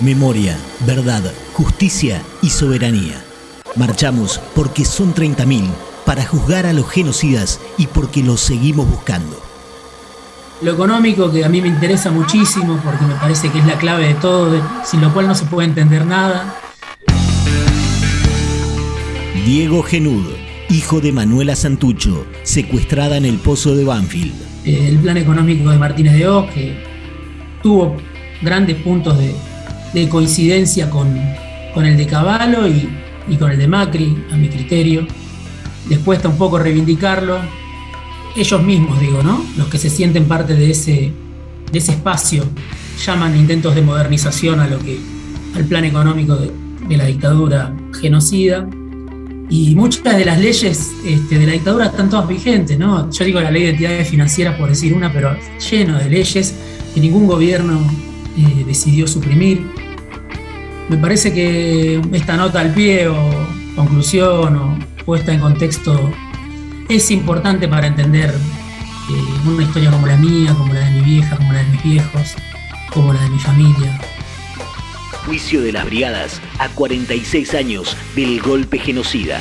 Memoria, verdad, justicia y soberanía. Marchamos porque son 30.000 para juzgar a los genocidas y porque los seguimos buscando. Lo económico que a mí me interesa muchísimo porque me parece que es la clave de todo, sin lo cual no se puede entender nada. Diego Genud, hijo de Manuela Santucho, secuestrada en el pozo de Banfield. Eh, el plan económico de Martínez de Oz, que tuvo grandes puntos de, coincidencia con, el de Caballo y, y con el de Macri, a mi criterio. Les cuesta un poco reivindicarlo, ellos mismos, digo, ¿no? Los que se sienten parte de ese, de ese espacio llaman intentos de modernización a lo que, al plan económico de, la dictadura genocida. Y muchas de las leyes este, de la dictadura están todas vigentes, ¿no? Yo digo la ley de entidades financieras por decir una, pero lleno de leyes que ningún gobierno eh, decidió suprimir. Me parece que esta nota al pie o conclusión o puesta en contexto es importante para entender eh, una historia como la mía, como la de mi vieja, como la de mis viejos, como la de mi familia. Juicio de las Brigadas a 46 años del golpe genocida.